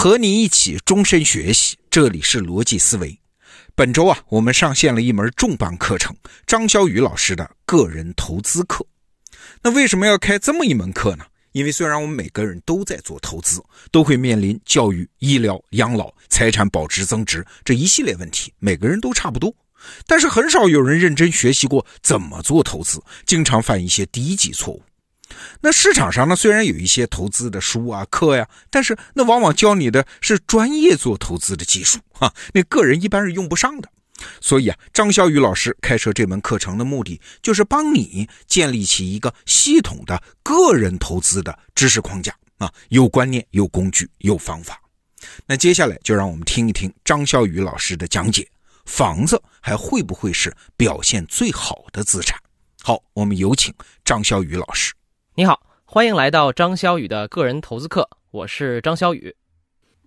和你一起终身学习，这里是逻辑思维。本周啊，我们上线了一门重磅课程——张小雨老师的个人投资课。那为什么要开这么一门课呢？因为虽然我们每个人都在做投资，都会面临教育、医疗、养老、财产保值增值这一系列问题，每个人都差不多。但是很少有人认真学习过怎么做投资，经常犯一些低级错误。那市场上呢，虽然有一些投资的书啊、课呀，但是那往往教你的是专业做投资的技术哈，那个人一般是用不上的。所以啊，张小雨老师开设这门课程的目的，就是帮你建立起一个系统的个人投资的知识框架啊，有观念、有工具、有方法。那接下来就让我们听一听张小雨老师的讲解。房子还会不会是表现最好的资产？好，我们有请张小雨老师。你好，欢迎来到张潇雨的个人投资课，我是张潇雨。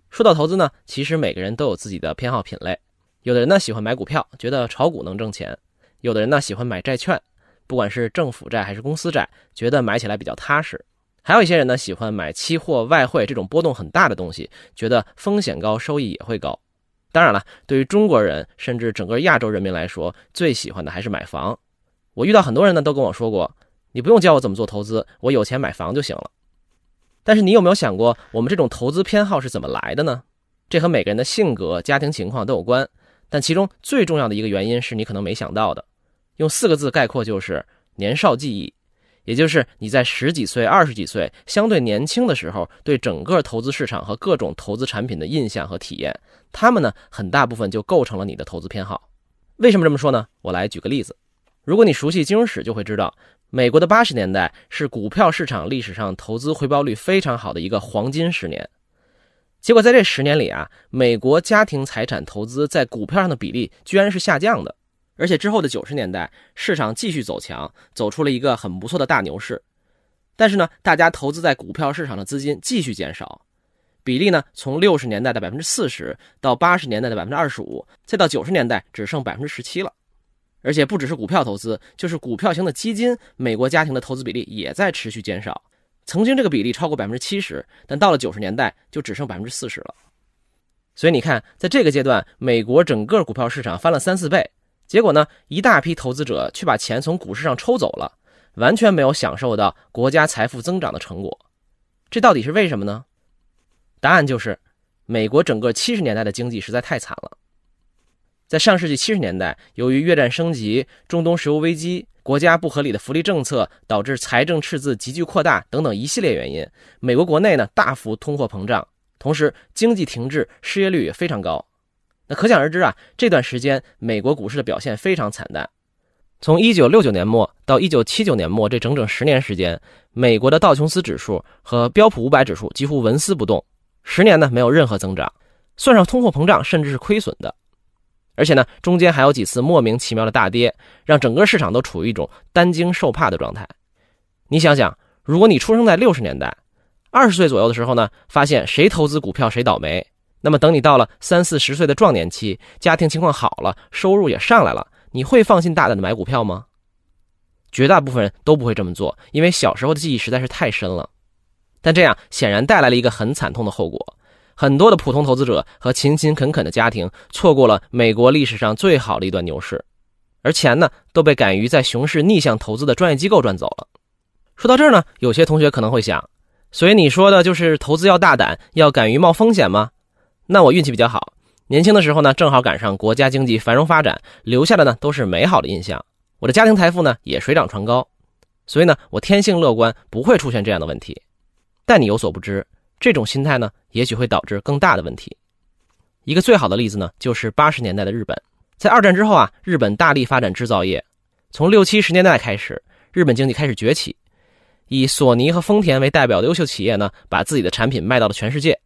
说到投资呢，其实每个人都有自己的偏好品类。有的人呢喜欢买股票，觉得炒股能挣钱；有的人呢喜欢买债券，不管是政府债还是公司债，觉得买起来比较踏实；还有一些人呢喜欢买期货、外汇这种波动很大的东西，觉得风险高，收益也会高。当然了，对于中国人甚至整个亚洲人民来说，最喜欢的还是买房。我遇到很多人呢，都跟我说过：“你不用教我怎么做投资，我有钱买房就行了。”但是你有没有想过，我们这种投资偏好是怎么来的呢？这和每个人的性格、家庭情况都有关。但其中最重要的一个原因是你可能没想到的，用四个字概括就是年少记忆。也就是你在十几岁、二十几岁相对年轻的时候，对整个投资市场和各种投资产品的印象和体验，他们呢很大部分就构成了你的投资偏好。为什么这么说呢？我来举个例子。如果你熟悉金融史，就会知道，美国的八十年代是股票市场历史上投资回报率非常好的一个黄金十年。结果在这十年里啊，美国家庭财产投资在股票上的比例居然是下降的。而且之后的九十年代，市场继续走强，走出了一个很不错的大牛市。但是呢，大家投资在股票市场的资金继续减少，比例呢从六十年代的百分之四十到八十年代的百分之二十五，再到九十年代只剩百分之十七了。而且不只是股票投资，就是股票型的基金，美国家庭的投资比例也在持续减少。曾经这个比例超过百分之七十，但到了九十年代就只剩百分之四十了。所以你看，在这个阶段，美国整个股票市场翻了三四倍。结果呢，一大批投资者却把钱从股市上抽走了，完全没有享受到国家财富增长的成果。这到底是为什么呢？答案就是，美国整个七十年代的经济实在太惨了。在上世纪七十年代，由于越战升级、中东石油危机、国家不合理的福利政策导致财政赤字急剧扩大等等一系列原因，美国国内呢大幅通货膨胀，同时经济停滞，失业率也非常高。那可想而知啊，这段时间美国股市的表现非常惨淡。从一九六九年末到一九七九年末这整整十年时间，美国的道琼斯指数和标普五百指数几乎纹丝不动，十年呢没有任何增长，算上通货膨胀，甚至是亏损的。而且呢，中间还有几次莫名其妙的大跌，让整个市场都处于一种担惊受怕的状态。你想想，如果你出生在六十年代，二十岁左右的时候呢，发现谁投资股票谁倒霉。那么，等你到了三四十岁的壮年期，家庭情况好了，收入也上来了，你会放心大胆的买股票吗？绝大部分人都不会这么做，因为小时候的记忆实在是太深了。但这样显然带来了一个很惨痛的后果：很多的普通投资者和勤勤恳恳的家庭错过了美国历史上最好的一段牛市，而钱呢，都被敢于在熊市逆向投资的专业机构赚走了。说到这儿呢，有些同学可能会想：所以你说的就是投资要大胆，要敢于冒风险吗？那我运气比较好，年轻的时候呢，正好赶上国家经济繁荣发展，留下的呢都是美好的印象。我的家庭财富呢也水涨船高，所以呢，我天性乐观，不会出现这样的问题。但你有所不知，这种心态呢，也许会导致更大的问题。一个最好的例子呢，就是八十年代的日本，在二战之后啊，日本大力发展制造业，从六七十年代开始，日本经济开始崛起，以索尼和丰田为代表的优秀企业呢，把自己的产品卖到了全世界。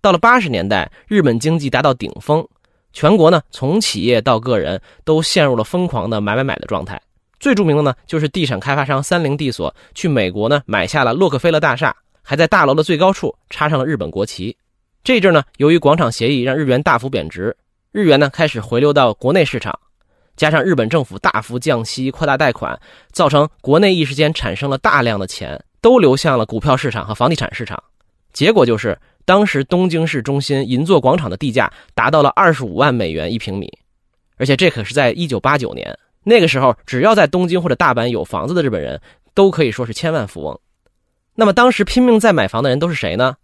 到了八十年代，日本经济达到顶峰，全国呢从企业到个人都陷入了疯狂的买买买的状态。最著名的呢就是地产开发商三菱地所去美国呢买下了洛克菲勒大厦，还在大楼的最高处插上了日本国旗。这阵呢，由于广场协议让日元大幅贬值，日元呢开始回流到国内市场，加上日本政府大幅降息、扩大贷款，造成国内一时间产生了大量的钱都流向了股票市场和房地产市场。结果就是当时东京市中心银座广场的地价达到了二十五万美元一平米，而且这可是在一九八九年。那个时候，只要在东京或者大阪有房子的日本人都可以说是千万富翁。那么当时拼命在买房的人都是谁呢？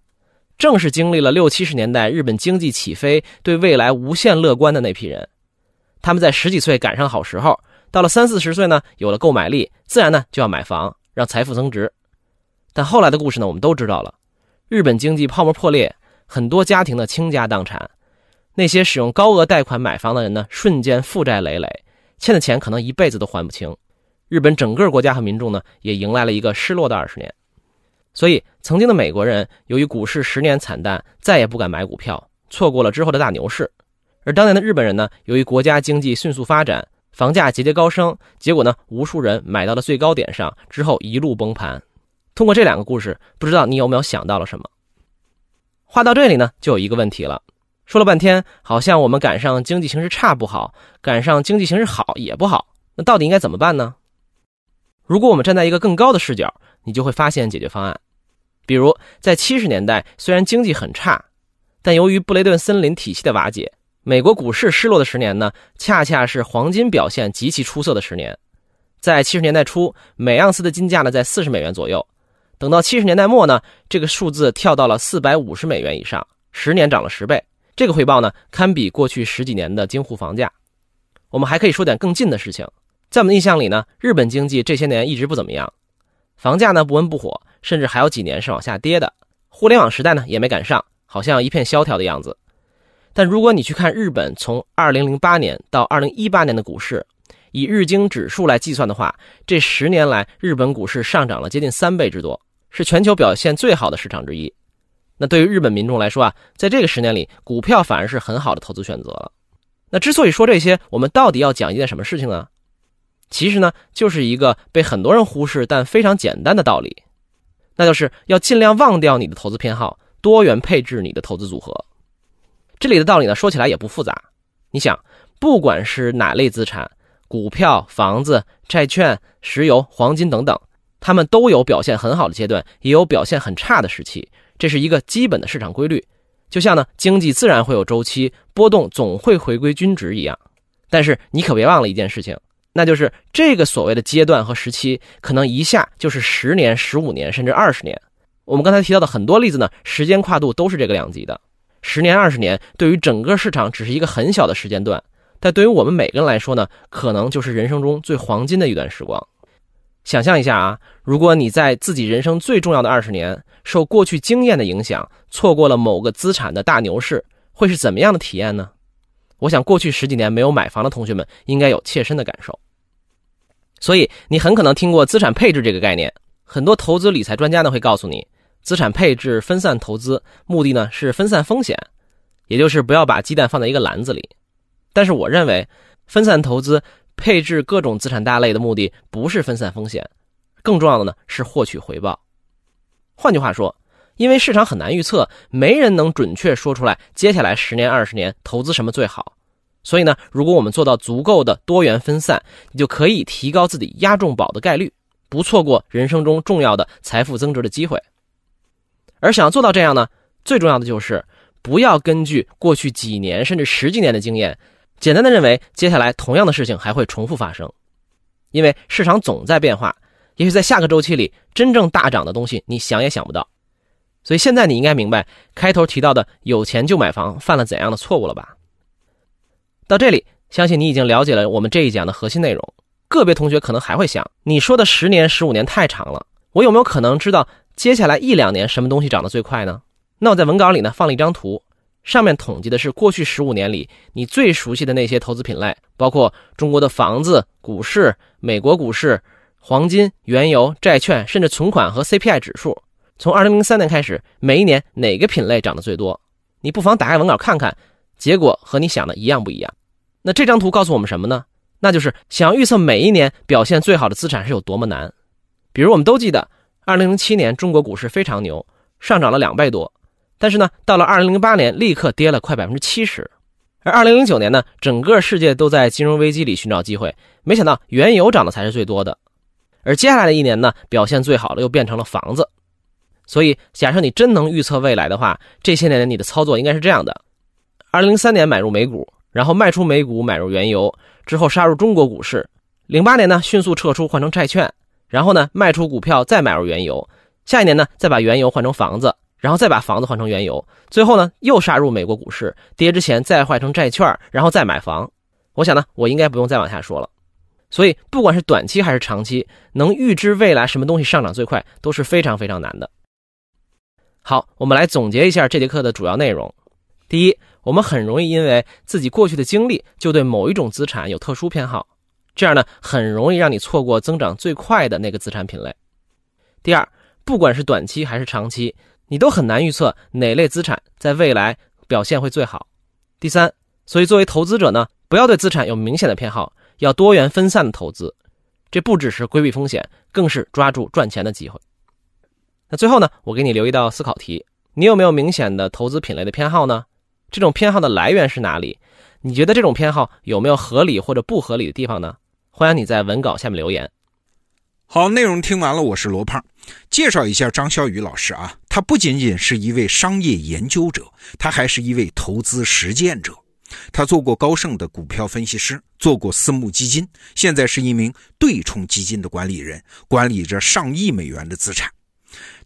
正是经历了六七十年代日本经济起飞、对未来无限乐观的那批人。他们在十几岁赶上好时候，到了三四十岁呢，有了购买力，自然呢就要买房，让财富增值。但后来的故事呢，我们都知道了。日本经济泡沫破裂，很多家庭的倾家荡产，那些使用高额贷款买房的人呢，瞬间负债累累。欠的钱可能一辈子都还不清，日本整个国家和民众呢，也迎来了一个失落的二十年。所以，曾经的美国人由于股市十年惨淡，再也不敢买股票，错过了之后的大牛市；而当年的日本人呢，由于国家经济迅速发展，房价节节高升，结果呢，无数人买到了最高点上，之后一路崩盘。通过这两个故事，不知道你有没有想到了什么？话到这里呢，就有一个问题了。说了半天，好像我们赶上经济形势差不好，赶上经济形势好也不好。那到底应该怎么办呢？如果我们站在一个更高的视角，你就会发现解决方案。比如在七十年代，虽然经济很差，但由于布雷顿森林体系的瓦解，美国股市失落的十年呢，恰恰是黄金表现极其出色的十年。在七十年代初，每盎司的金价呢在四十美元左右，等到七十年代末呢，这个数字跳到了四百五十美元以上，十年涨了十倍。这个回报呢，堪比过去十几年的京沪房价。我们还可以说点更近的事情，在我们印象里呢，日本经济这些年一直不怎么样，房价呢不温不火，甚至还有几年是往下跌的。互联网时代呢也没赶上，好像一片萧条的样子。但如果你去看日本从2008年到2018年的股市，以日经指数来计算的话，这十年来日本股市上涨了接近三倍之多，是全球表现最好的市场之一。那对于日本民众来说啊，在这个十年里，股票反而是很好的投资选择了。那之所以说这些，我们到底要讲一件什么事情呢？其实呢，就是一个被很多人忽视但非常简单的道理，那就是要尽量忘掉你的投资偏好，多元配置你的投资组合。这里的道理呢，说起来也不复杂。你想，不管是哪类资产，股票、房子、债券、石油、黄金等等，它们都有表现很好的阶段，也有表现很差的时期。这是一个基本的市场规律，就像呢经济自然会有周期波动，总会回归均值一样。但是你可别忘了一件事情，那就是这个所谓的阶段和时期，可能一下就是十年、十五年，甚至二十年。我们刚才提到的很多例子呢，时间跨度都是这个量级的。十年、二十年对于整个市场只是一个很小的时间段，但对于我们每个人来说呢，可能就是人生中最黄金的一段时光。想象一下啊，如果你在自己人生最重要的二十年，受过去经验的影响，错过了某个资产的大牛市，会是怎么样的体验呢？我想，过去十几年没有买房的同学们应该有切身的感受。所以，你很可能听过资产配置这个概念。很多投资理财专家呢会告诉你，资产配置、分散投资，目的呢是分散风险，也就是不要把鸡蛋放在一个篮子里。但是，我认为，分散投资。配置各种资产大类的目的不是分散风险，更重要的呢是获取回报。换句话说，因为市场很难预测，没人能准确说出来接下来十年、二十年投资什么最好。所以呢，如果我们做到足够的多元分散，你就可以提高自己押中宝的概率，不错过人生中重要的财富增值的机会。而想要做到这样呢，最重要的就是不要根据过去几年甚至十几年的经验。简单的认为，接下来同样的事情还会重复发生，因为市场总在变化。也许在下个周期里，真正大涨的东西，你想也想不到。所以现在你应该明白，开头提到的有钱就买房犯了怎样的错误了吧？到这里，相信你已经了解了我们这一讲的核心内容。个别同学可能还会想，你说的十年、十五年太长了，我有没有可能知道接下来一两年什么东西涨得最快呢？那我在文稿里呢放了一张图。上面统计的是过去十五年里你最熟悉的那些投资品类，包括中国的房子、股市、美国股市、黄金、原油、债券，甚至存款和 CPI 指数。从二零零三年开始，每一年哪个品类涨得最多？你不妨打开文稿看看，结果和你想的一样不一样？那这张图告诉我们什么呢？那就是想要预测每一年表现最好的资产是有多么难。比如我们都记得，二零零七年中国股市非常牛，上涨了两倍多。但是呢，到了二零零八年，立刻跌了快百分之七十，而二零零九年呢，整个世界都在金融危机里寻找机会，没想到原油涨的才是最多的，而接下来的一年呢，表现最好的又变成了房子，所以，假设你真能预测未来的话，这些年你的操作应该是这样的：二零零三年买入美股，然后卖出美股买入原油，之后杀入中国股市；零八年呢迅速撤出换成债券，然后呢卖出股票再买入原油；下一年呢再把原油换成房子，然后再把房子换成原油，最后呢又杀入美国股市，跌之前再换成债券，然后再买房。我想呢，我应该不用再往下说了。所以，不管是短期还是长期，能预知未来什么东西上涨最快都是非常非常难的。好，我们来总结一下这节课的主要内容。第一，我们很容易因为自己过去的经历，就对某一种资产有特殊偏好，这样呢，很容易让你错过增长最快的那个资产品类。第二，不管是短期还是长期，你都很难预测哪类资产在未来表现会最好。第三，所以作为投资者呢，不要对资产有明显的偏好，要多元分散的投资。这不只是规避风险，更是抓住赚钱的机会。那最后呢，我给你留一道思考题：你有没有明显的投资品类的偏好呢？这种偏好的来源是哪里？你觉得这种偏好有没有合理或者不合理的地方呢？欢迎你在文稿下面留言。好，内容听完了，我是罗胖，介绍一下张小雨老师啊，他不仅仅是一位商业研究者，他还是一位投资实践者。他做过高盛的股票分析师，做过私募基金，现在是一名对冲基金的管理人，管理着上亿美元的资产。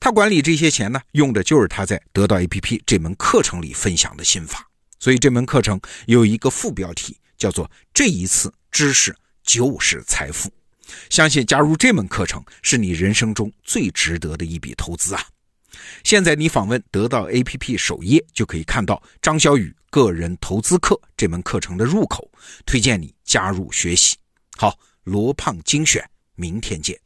他管理这些钱呢，用的就是他在得到 APP 这门课程里分享的心法。所以这门课程有一个副标题，叫做“这一次知识就是财富”。相信加入这门课程是你人生中最值得的一笔投资啊！现在你访问得到 APP 首页，就可以看到张小雨个人投资课这门课程的入口，推荐你加入学习。好，罗胖精选，明天见。